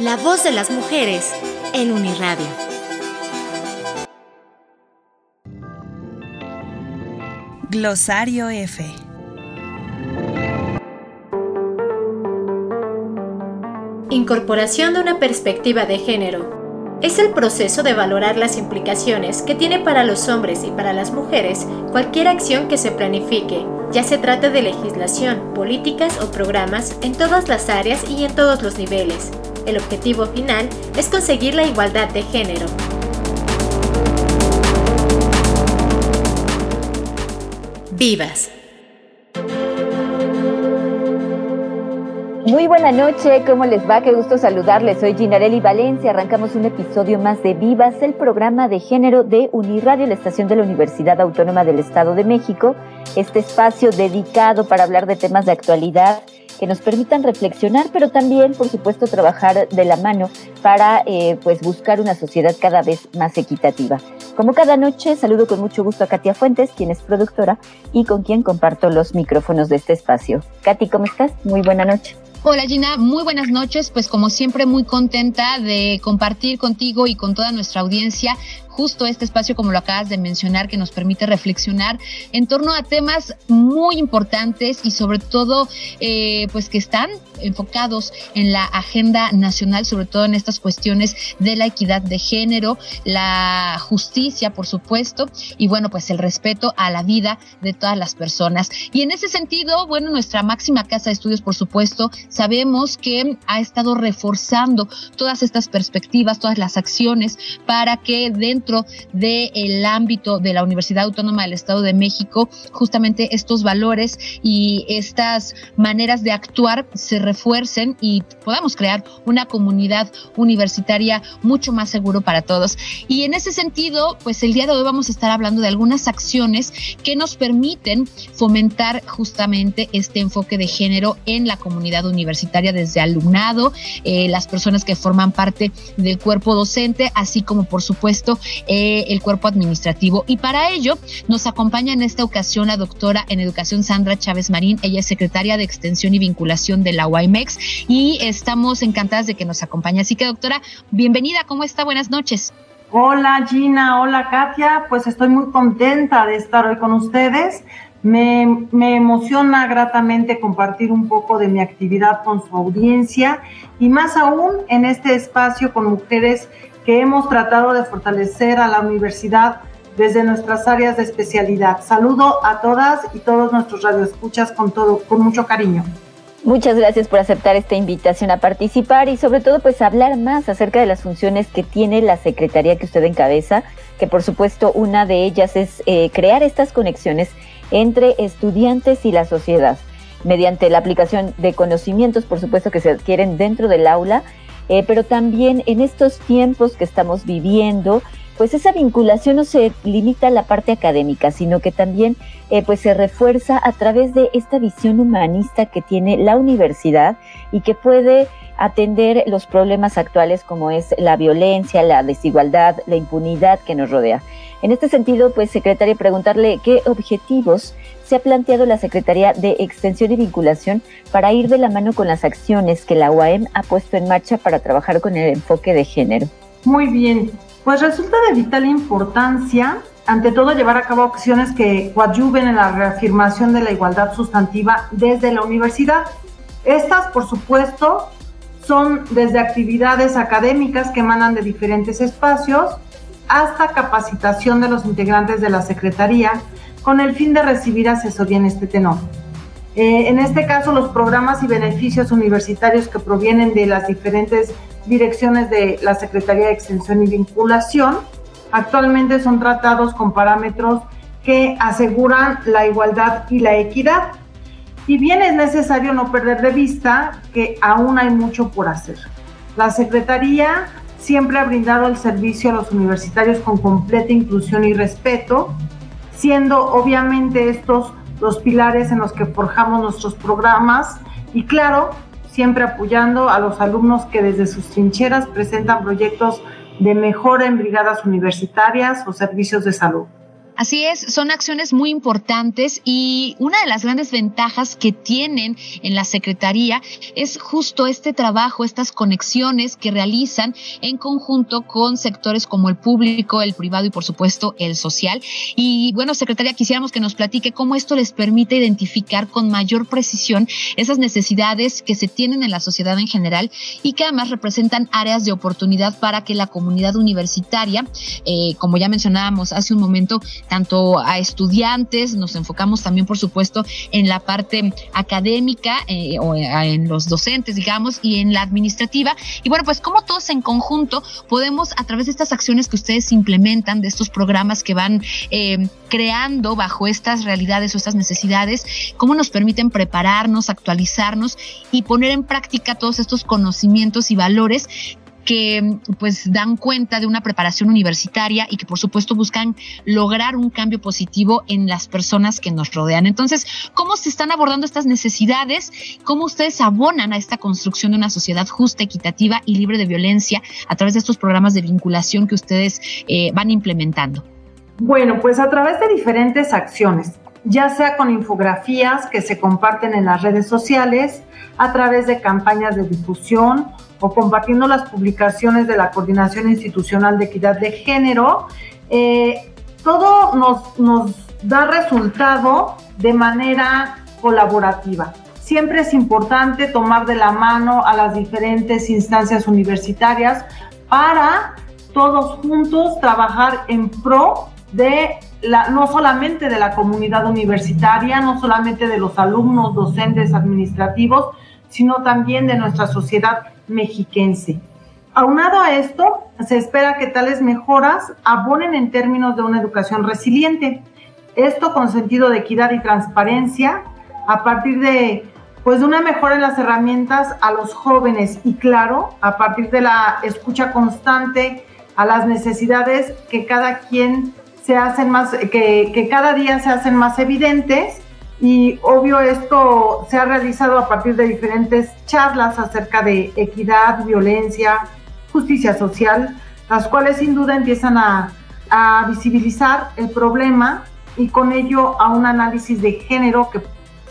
La voz de las mujeres en Uniradio. Glosario F. Incorporación de una perspectiva de género. Es el proceso de valorar las implicaciones que tiene para los hombres y para las mujeres cualquier acción que se planifique, ya se trate de legislación, políticas o programas en todas las áreas y en todos los niveles, el objetivo final es conseguir la igualdad de género. Vivas. Muy buena noche, ¿cómo les va? Qué gusto saludarles. Soy Ginarelli Valencia. Arrancamos un episodio más de Vivas, el programa de género de Uniradio, la estación de la Universidad Autónoma del Estado de México. Este espacio dedicado para hablar de temas de actualidad que nos permitan reflexionar, pero también, por supuesto, trabajar de la mano para eh, pues buscar una sociedad cada vez más equitativa. Como cada noche, saludo con mucho gusto a Katia Fuentes, quien es productora y con quien comparto los micrófonos de este espacio. Katy, ¿cómo estás? Muy buena noche. Hola Gina, muy buenas noches. Pues como siempre muy contenta de compartir contigo y con toda nuestra audiencia justo este espacio, como lo acabas de mencionar, que nos permite reflexionar en torno a temas muy importantes y sobre todo, eh, pues que están enfocados en la agenda nacional, sobre todo en estas cuestiones de la equidad de género, la justicia, por supuesto, y bueno, pues el respeto a la vida de todas las personas. Y en ese sentido, bueno, nuestra máxima casa de estudios, por supuesto, sabemos que ha estado reforzando todas estas perspectivas, todas las acciones para que dentro del ámbito de la Universidad Autónoma del Estado de México, justamente estos valores y estas maneras de actuar se refuercen y podamos crear una comunidad universitaria mucho más seguro para todos. Y en ese sentido, pues el día de hoy vamos a estar hablando de algunas acciones que nos permiten fomentar justamente este enfoque de género en la comunidad universitaria desde alumnado, eh, las personas que forman parte del cuerpo docente, así como por supuesto eh, el cuerpo administrativo. Y para ello nos acompaña en esta ocasión la doctora en educación Sandra Chávez Marín. Ella es secretaria de Extensión y Vinculación de la UIMEX y estamos encantadas de que nos acompañe. Así que doctora, bienvenida, ¿cómo está? Buenas noches. Hola Gina, hola Katia, pues estoy muy contenta de estar hoy con ustedes. Me, me, emociona gratamente compartir un poco de mi actividad con su audiencia y más aún en este espacio con mujeres que hemos tratado de fortalecer a la universidad desde nuestras áreas de especialidad. Saludo a todas y todos nuestros radioescuchas con todo, con mucho cariño. Muchas gracias por aceptar esta invitación a participar y sobre todo pues hablar más acerca de las funciones que tiene la Secretaría que usted encabeza, que por supuesto una de ellas es eh, crear estas conexiones entre estudiantes y la sociedad. Mediante la aplicación de conocimientos, por supuesto, que se adquieren dentro del aula eh, pero también en estos tiempos que estamos viviendo, pues esa vinculación no se limita a la parte académica, sino que también eh, pues se refuerza a través de esta visión humanista que tiene la universidad y que puede atender los problemas actuales como es la violencia, la desigualdad, la impunidad que nos rodea. En este sentido, pues, secretaria, preguntarle qué objetivos se ha planteado la Secretaría de Extensión y Vinculación para ir de la mano con las acciones que la UAM ha puesto en marcha para trabajar con el enfoque de género. Muy bien, pues resulta de vital importancia, ante todo, llevar a cabo acciones que coadyuven en la reafirmación de la igualdad sustantiva desde la universidad. Estas, por supuesto, son desde actividades académicas que emanan de diferentes espacios hasta capacitación de los integrantes de la Secretaría con el fin de recibir asesoría en este tenor. Eh, en este caso, los programas y beneficios universitarios que provienen de las diferentes direcciones de la Secretaría de Extensión y Vinculación actualmente son tratados con parámetros que aseguran la igualdad y la equidad. Y bien es necesario no perder de vista que aún hay mucho por hacer. La Secretaría siempre ha brindado el servicio a los universitarios con completa inclusión y respeto, siendo obviamente estos los pilares en los que forjamos nuestros programas y claro, siempre apoyando a los alumnos que desde sus trincheras presentan proyectos de mejora en brigadas universitarias o servicios de salud. Así es, son acciones muy importantes y una de las grandes ventajas que tienen en la Secretaría es justo este trabajo, estas conexiones que realizan en conjunto con sectores como el público, el privado y por supuesto el social. Y bueno, Secretaría, quisiéramos que nos platique cómo esto les permite identificar con mayor precisión esas necesidades que se tienen en la sociedad en general y que además representan áreas de oportunidad para que la comunidad universitaria, eh, como ya mencionábamos hace un momento, tanto a estudiantes, nos enfocamos también, por supuesto, en la parte académica eh, o en los docentes, digamos, y en la administrativa. Y bueno, pues como todos en conjunto podemos, a través de estas acciones que ustedes implementan, de estos programas que van eh, creando bajo estas realidades o estas necesidades, cómo nos permiten prepararnos, actualizarnos y poner en práctica todos estos conocimientos y valores que pues dan cuenta de una preparación universitaria y que por supuesto buscan lograr un cambio positivo en las personas que nos rodean. Entonces, ¿cómo se están abordando estas necesidades? ¿Cómo ustedes abonan a esta construcción de una sociedad justa, equitativa y libre de violencia a través de estos programas de vinculación que ustedes eh, van implementando? Bueno, pues a través de diferentes acciones, ya sea con infografías que se comparten en las redes sociales, a través de campañas de difusión o compartiendo las publicaciones de la Coordinación Institucional de Equidad de Género, eh, todo nos, nos da resultado de manera colaborativa. Siempre es importante tomar de la mano a las diferentes instancias universitarias para todos juntos trabajar en pro de la, no solamente de la comunidad universitaria, no solamente de los alumnos, docentes, administrativos, sino también de nuestra sociedad mexiquense. Aunado a esto, se espera que tales mejoras abonen en términos de una educación resiliente. Esto con sentido de equidad y transparencia, a partir de, pues, de una mejora en las herramientas a los jóvenes y, claro, a partir de la escucha constante a las necesidades que cada quien se hacen más, que, cada día se hacen más evidentes y obvio esto se ha realizado a partir de diferentes charlas acerca de equidad, violencia, justicia social, las cuales sin duda empiezan a, visibilizar el problema y con ello a un análisis de género que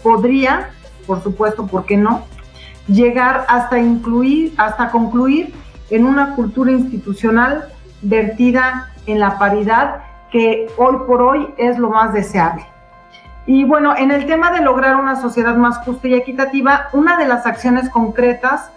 podría, por supuesto, ¿por qué no?, llegar hasta incluir, hasta concluir en una cultura institucional vertida en la paridad que hoy por hoy es lo más deseable. Y bueno, en el tema de lograr una sociedad más justa y equitativa, una de las acciones concretas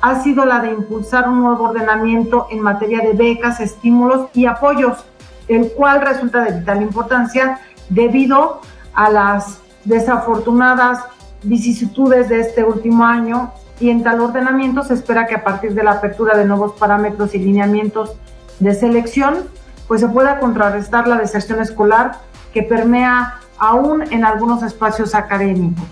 ha sido la de impulsar un nuevo ordenamiento en materia de becas, estímulos y apoyos, el cual resulta de vital importancia debido a las desafortunadas vicisitudes de este último año y en tal ordenamiento se espera que a partir de la apertura de nuevos parámetros y lineamientos de selección, pues se pueda contrarrestar la deserción escolar que permea aún en algunos espacios académicos.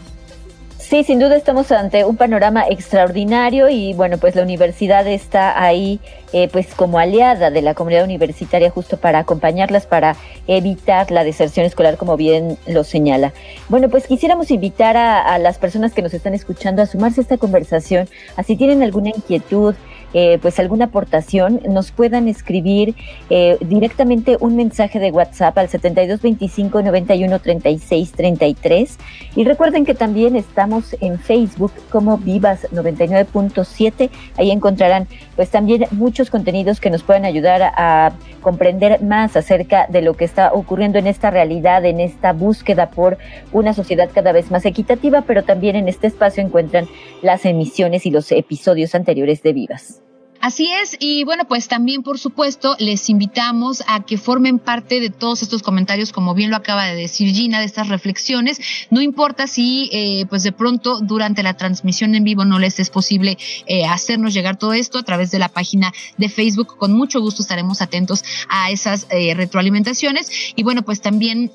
Sí, sin duda estamos ante un panorama extraordinario y bueno, pues la universidad está ahí eh, pues como aliada de la comunidad universitaria justo para acompañarlas, para evitar la deserción escolar como bien lo señala. Bueno, pues quisiéramos invitar a, a las personas que nos están escuchando a sumarse a esta conversación, así tienen alguna inquietud, eh, pues alguna aportación, nos puedan escribir eh, directamente un mensaje de WhatsApp al 7225 91 36 33 y recuerden que también estamos en Facebook como Vivas 99.7, ahí encontrarán pues también muchos contenidos que nos pueden ayudar a comprender más acerca de lo que está ocurriendo en esta realidad, en esta búsqueda por una sociedad cada vez más equitativa, pero también en este espacio encuentran las emisiones y los episodios anteriores de Vivas. Así es, y bueno, pues también por supuesto les invitamos a que formen parte de todos estos comentarios, como bien lo acaba de decir Gina, de estas reflexiones. No importa si eh, pues de pronto durante la transmisión en vivo no les es posible eh, hacernos llegar todo esto a través de la página de Facebook. Con mucho gusto estaremos atentos a esas eh, retroalimentaciones. Y bueno, pues también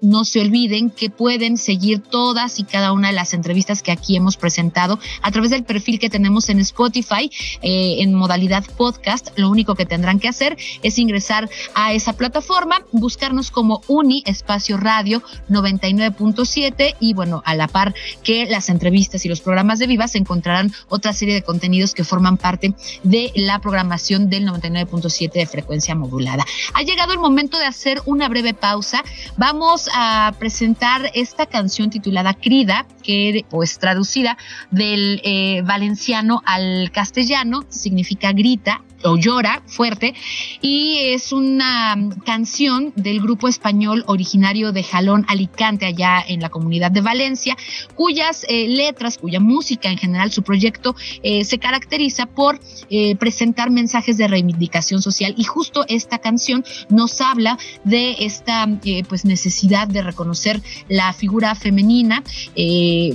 no se olviden que pueden seguir todas y cada una de las entrevistas que aquí hemos presentado a través del perfil que tenemos en Spotify en modalidad podcast. Lo único que tendrán que hacer es ingresar a esa plataforma, buscarnos como Uni Espacio Radio 99.7 y bueno, a la par que las entrevistas y los programas de Viva se encontrarán otra serie de contenidos que forman parte de la programación del 99.7 de frecuencia modulada. Ha llegado el momento de hacer una breve pausa. Vamos a presentar esta canción titulada Crida, que pues traducida del eh, valenciano al castellano significa grita o llora fuerte y es una canción del grupo español originario de Jalón Alicante allá en la comunidad de Valencia cuyas eh, letras cuya música en general su proyecto eh, se caracteriza por eh, presentar mensajes de reivindicación social. Y justo esta canción nos habla de esta pues necesidad de reconocer la figura femenina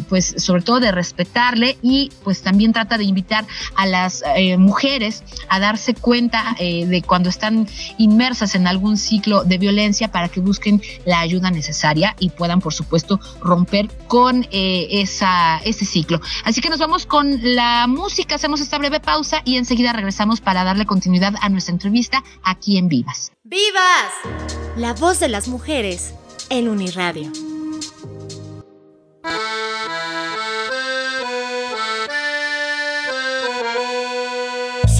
pues sobre todo de respetarle y pues también trata de invitar a las mujeres a dar darse cuenta eh, de cuando están inmersas en algún ciclo de violencia para que busquen la ayuda necesaria y puedan, por supuesto, romper con eh, esa, ese ciclo. Así que nos vamos con la música, hacemos esta breve pausa y enseguida regresamos para darle continuidad a nuestra entrevista aquí en Vivas. ¡Vivas! La voz de las mujeres en Uniradio.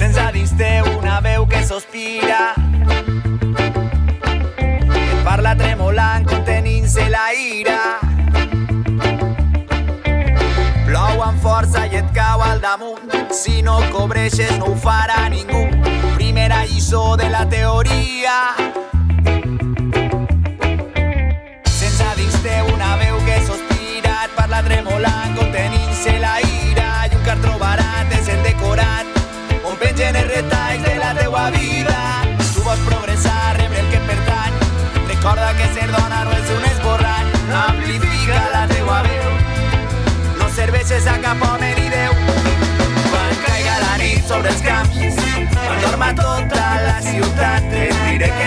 Sense dins teu una veu que sospira. Parla tremolant contenint-se la ira. Plou amb força i et cau al damunt. Si no cobreixes no ho farà ningú. Primera lliçó de la teoria vida. Tu vols progressar, rebre el que pertany. Recorda que ser dona no és un esborrany. Amplifica la teua veu. No serveixes a cap home ni Déu. Quan caiga la nit sobre els camps, quan dorma tota la ciutat, et diré que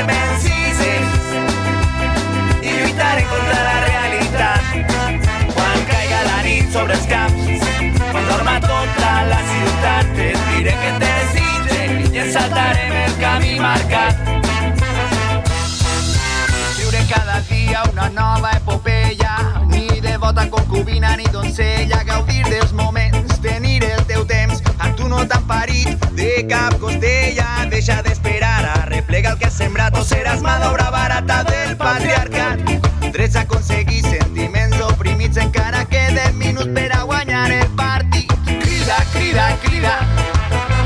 ni doncella, gaudir dels moments, tenir el teu temps, a tu no t'han parit de cap costella, deixa d'esperar. A replegar el que has sembrat o seràs mà d'obra barata del patriarcat. Drets a aconseguir sentiments oprimits encara queden minuts per a guanyar el partit. Crida, crida, crida,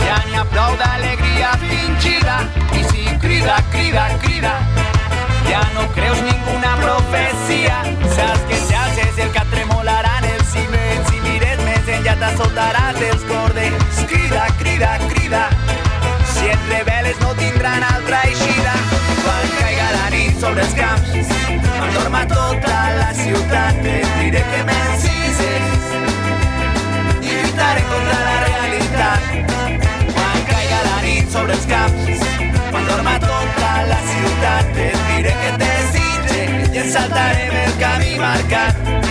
ja n'hi ha prou d'alegria fingida. I si crida, crida, crida. Ja no creus ninguna profecia. Saps desitge i ens saltarem el camí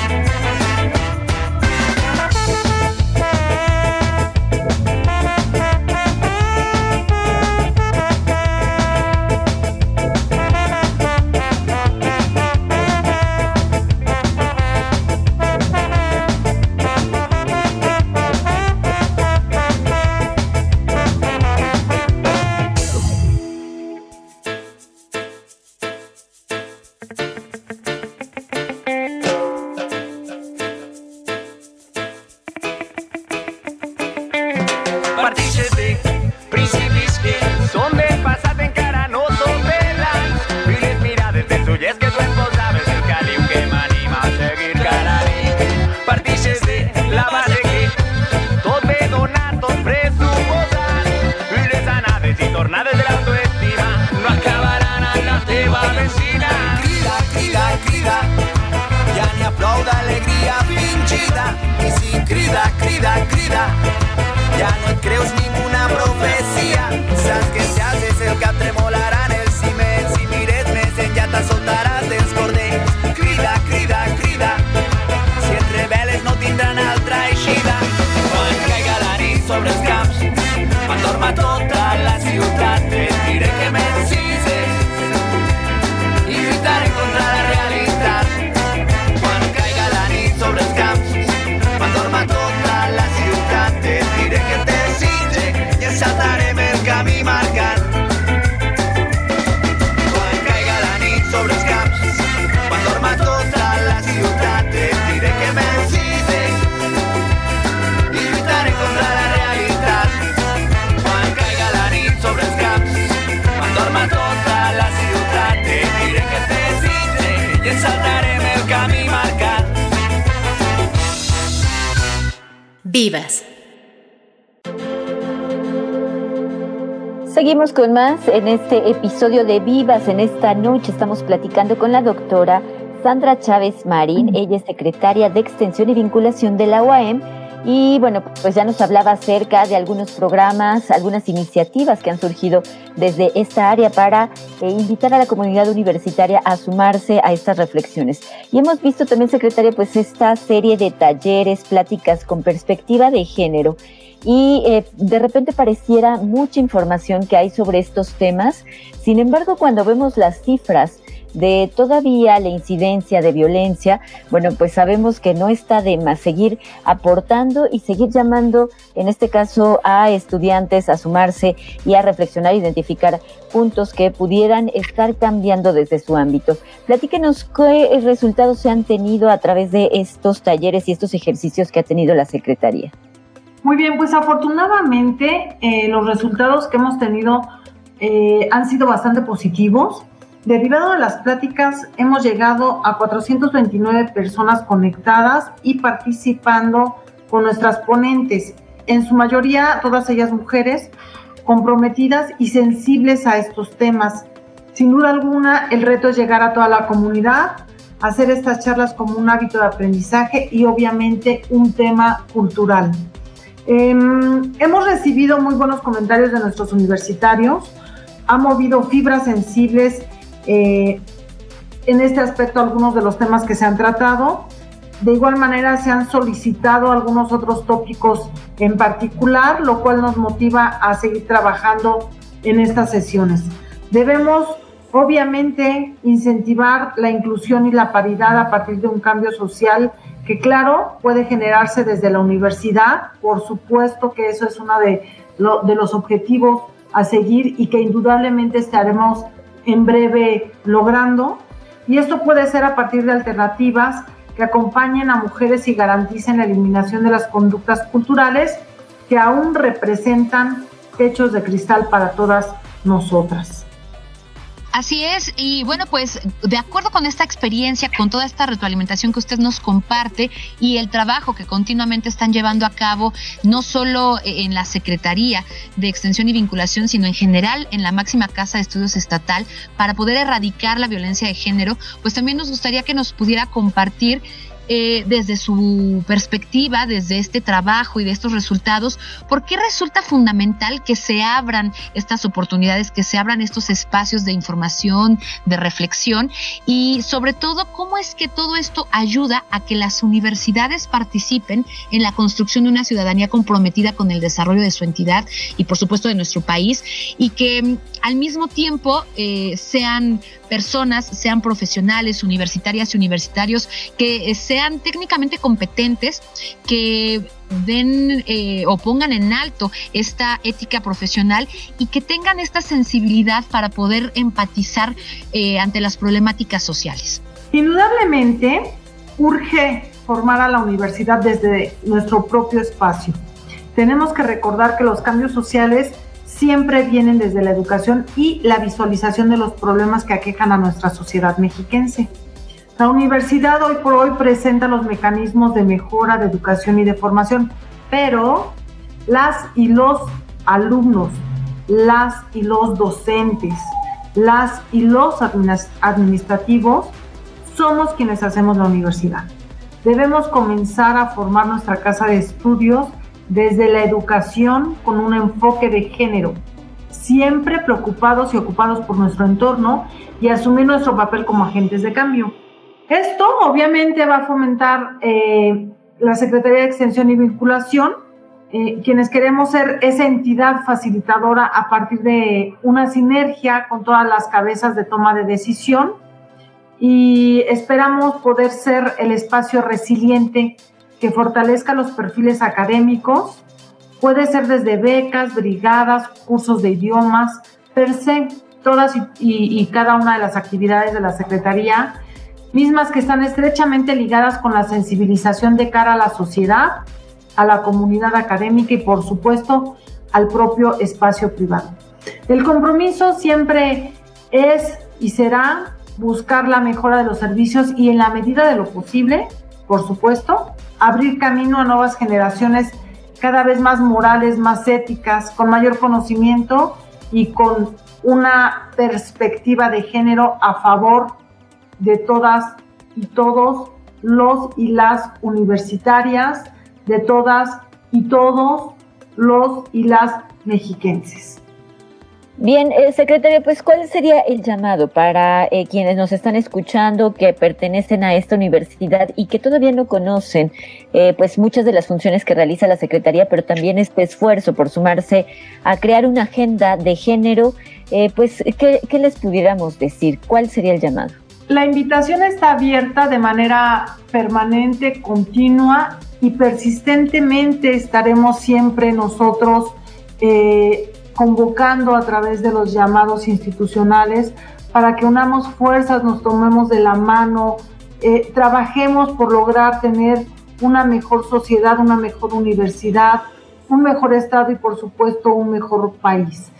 Vivas. Seguimos con más en este episodio de Vivas. En esta noche estamos platicando con la doctora Sandra Chávez Marín. Ella es secretaria de Extensión y Vinculación de la UAM y bueno, pues ya nos hablaba acerca de algunos programas, algunas iniciativas que han surgido desde esta área para eh, invitar a la comunidad universitaria a sumarse a estas reflexiones. Y hemos visto también, secretaria, pues esta serie de talleres, pláticas con perspectiva de género. Y eh, de repente pareciera mucha información que hay sobre estos temas. Sin embargo, cuando vemos las cifras, de todavía la incidencia de violencia, bueno, pues sabemos que no está de más seguir aportando y seguir llamando, en este caso, a estudiantes a sumarse y a reflexionar, identificar puntos que pudieran estar cambiando desde su ámbito. Platíquenos qué resultados se han tenido a través de estos talleres y estos ejercicios que ha tenido la Secretaría. Muy bien, pues afortunadamente eh, los resultados que hemos tenido eh, han sido bastante positivos. Derivado de las pláticas, hemos llegado a 429 personas conectadas y participando con nuestras ponentes, en su mayoría todas ellas mujeres, comprometidas y sensibles a estos temas. Sin duda alguna, el reto es llegar a toda la comunidad, hacer estas charlas como un hábito de aprendizaje y obviamente un tema cultural. Em, hemos recibido muy buenos comentarios de nuestros universitarios, ha movido fibras sensibles eh, en este aspecto algunos de los temas que se han tratado. De igual manera se han solicitado algunos otros tópicos en particular, lo cual nos motiva a seguir trabajando en estas sesiones. Debemos obviamente incentivar la inclusión y la paridad a partir de un cambio social que claro puede generarse desde la universidad, por supuesto que eso es uno de, de los objetivos a seguir y que indudablemente estaremos en breve logrando. Y esto puede ser a partir de alternativas que acompañen a mujeres y garanticen la eliminación de las conductas culturales que aún representan techos de cristal para todas nosotras. Así es, y bueno, pues de acuerdo con esta experiencia, con toda esta retroalimentación que usted nos comparte y el trabajo que continuamente están llevando a cabo, no solo en la Secretaría de Extensión y Vinculación, sino en general en la máxima Casa de Estudios Estatal, para poder erradicar la violencia de género, pues también nos gustaría que nos pudiera compartir eh, desde su perspectiva, desde este trabajo y de estos resultados, ¿por qué resulta fundamental que se abran estas oportunidades, que se abran estos espacios de información, de reflexión y sobre todo cómo es que todo esto ayuda a que las universidades participen en la construcción de una ciudadanía comprometida con el desarrollo de su entidad y por supuesto de nuestro país y que mm, al mismo tiempo eh, sean personas, sean profesionales, universitarias y universitarios, que sean técnicamente competentes, que den eh, o pongan en alto esta ética profesional y que tengan esta sensibilidad para poder empatizar eh, ante las problemáticas sociales. Indudablemente, urge formar a la universidad desde nuestro propio espacio. Tenemos que recordar que los cambios sociales siempre vienen desde la educación y la visualización de los problemas que aquejan a nuestra sociedad mexiquense. La universidad hoy por hoy presenta los mecanismos de mejora de educación y de formación, pero las y los alumnos, las y los docentes, las y los administrativos somos quienes hacemos la universidad. Debemos comenzar a formar nuestra casa de estudios desde la educación con un enfoque de género, siempre preocupados y ocupados por nuestro entorno y asumir nuestro papel como agentes de cambio. Esto obviamente va a fomentar eh, la Secretaría de Extensión y Vinculación, eh, quienes queremos ser esa entidad facilitadora a partir de una sinergia con todas las cabezas de toma de decisión y esperamos poder ser el espacio resiliente que fortalezca los perfiles académicos. Puede ser desde becas, brigadas, cursos de idiomas, per se, todas y, cada una de las actividades de la Secretaría, mismas que están estrechamente ligadas con la sensibilización de cara a la sociedad, a la comunidad académica y por supuesto al propio espacio privado. El compromiso siempre es y será buscar la mejora de los servicios y en la medida de lo posible, por supuesto, abrir camino a nuevas generaciones cada vez más morales, más éticas, con mayor conocimiento y con una perspectiva de género a favor de todas y todos los y las universitarias, de todas y todos los y las mexiquenses. Bien, eh, secretaria, pues ¿cuál sería el llamado para eh, quienes nos están escuchando que pertenecen a esta universidad y que todavía no conocen eh, pues muchas de las funciones que realiza la Secretaría, pero también este esfuerzo por sumarse a crear una agenda de género, pues ¿qué, ¿qué les pudiéramos decir? ¿Cuál sería el llamado? La invitación está abierta de manera permanente, continua y persistentemente estaremos siempre nosotros eh, convocando a través de los llamados institucionales para que unamos fuerzas, nos tomemos de la mano, eh, trabajemos por lograr tener una mejor sociedad, una mejor universidad, un mejor Estado y por supuesto un mejor país.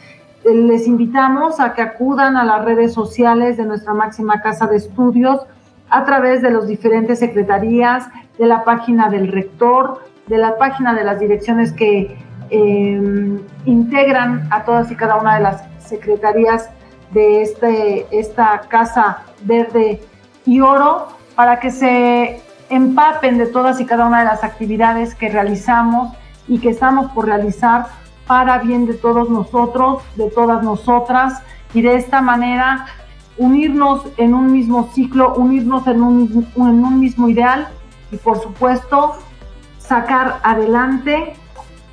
Eh, les invitamos a que acudan a las redes sociales de nuestra máxima casa de estudios a través de las diferentes secretarías, de la página del rector, de la página de las direcciones que Em, integran a todas y cada una de las secretarías de este, esta Casa Verde y Oro para que se empapen de todas y cada una de las actividades que realizamos y que estamos por realizar para bien de todos nosotros, de todas nosotras y de esta manera unirnos en un mismo ciclo, unirnos en un, en un mismo ideal y por supuesto sacar adelante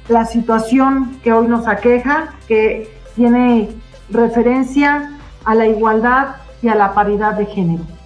la situación que hoy nos aqueja, que tiene referencia a la igualdad y a la paridad de género.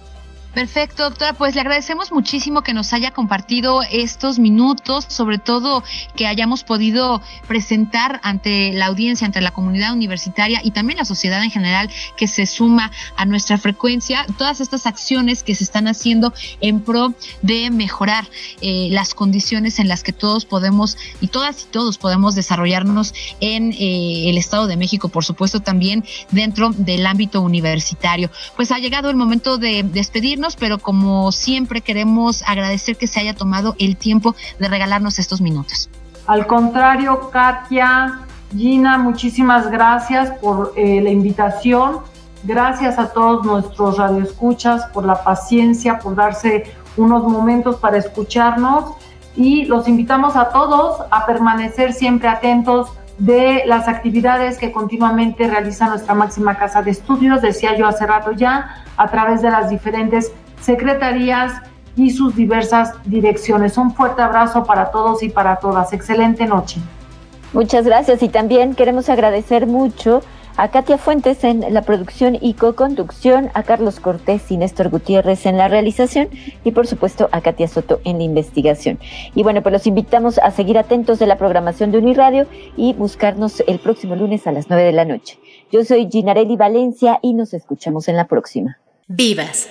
Perfecto, doctora. Pues le agradecemos muchísimo que nos haya compartido estos minutos, sobre todo que hayamos podido presentar ante la audiencia, ante la comunidad universitaria y también la sociedad en general que se suma a nuestra frecuencia, todas estas acciones que se están haciendo en pro de mejorar eh, las condiciones en las que todos podemos y todas y todos podemos desarrollarnos en eh, el Estado de México, por supuesto también dentro del ámbito universitario. Pues ha llegado el momento de despedirnos pero como siempre queremos agradecer que se haya tomado el tiempo de regalarnos estos minutos. Al contrario, Katia, Gina, muchísimas gracias por eh, la invitación. Gracias a todos nuestros radioescuchas por la paciencia, por darse unos momentos para escucharnos y los invitamos a todos a permanecer siempre atentos de las actividades que continuamente realiza nuestra máxima casa de estudios, decía yo hace rato ya, a través de las diferentes secretarías y sus diversas direcciones. Un fuerte abrazo para todos y para todas. Excelente noche. Muchas gracias y también queremos agradecer mucho a Katia Fuentes en la producción y co-conducción, a Carlos Cortés y Néstor Gutiérrez en la realización y por supuesto a Katia Soto en la investigación. Y bueno, pues los invitamos a seguir atentos de la programación de Uniradio y buscarnos el próximo lunes a las 9 de la noche. Yo soy Ginarelli Valencia y nos escuchamos en la próxima. Vivas.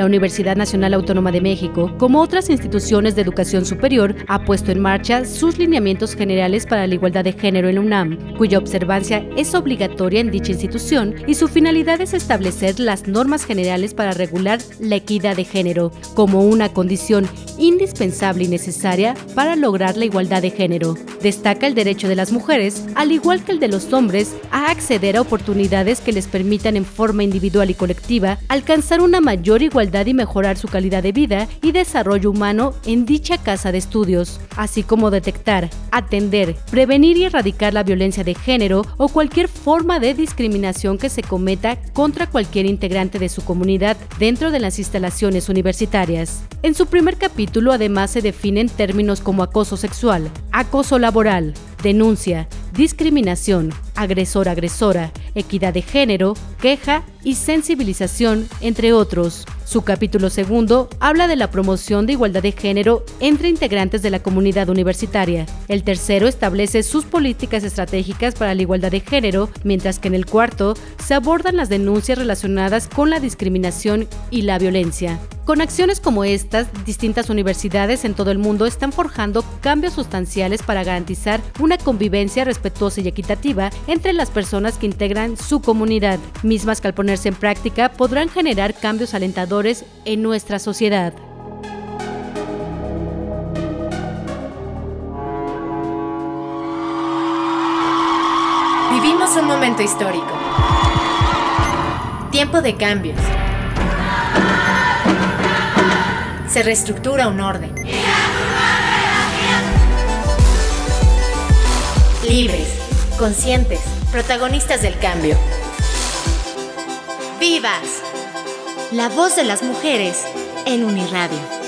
La Universidad Nacional Autónoma de México, como otras instituciones de educación superior, ha puesto en marcha sus lineamientos generales para la igualdad de género en UNAM, cuya observancia es obligatoria en dicha institución y su finalidad es establecer las normas generales para regular la equidad de género como una condición indispensable y necesaria para lograr la igualdad de género. Destaca el derecho de las mujeres, al igual que el de los hombres, a acceder a oportunidades que les permitan en forma individual y colectiva alcanzar una mayor igualdad y mejorar su calidad de vida y desarrollo humano en dicha casa de estudios, así como detectar, atender, prevenir y erradicar la violencia de género o cualquier forma de discriminación que se cometa contra cualquier integrante de su comunidad dentro de las instalaciones universitarias. En su primer capítulo además se definen términos como acoso sexual, acoso laboral, denuncia, discriminación, agresor-agresora, equidad de género, queja y sensibilización, entre otros. Su capítulo segundo habla de la promoción de igualdad de género entre integrantes de la comunidad universitaria. El tercero establece sus políticas estratégicas para la igualdad de género, mientras que en el cuarto se abordan las denuncias relacionadas con la discriminación y la violencia. Con acciones como estas, distintas universidades en todo el mundo están forjando cambios sustanciales para garantizar una convivencia respetuosa y equitativa entre las personas que integran su comunidad, mismas que al ponerse en práctica podrán generar cambios alentadores en nuestra sociedad. Vivimos un momento histórico. Tiempo de cambios. Se reestructura un orden. Libres conscientes, protagonistas del cambio. ¡Vivas! La voz de las mujeres en Uniradio.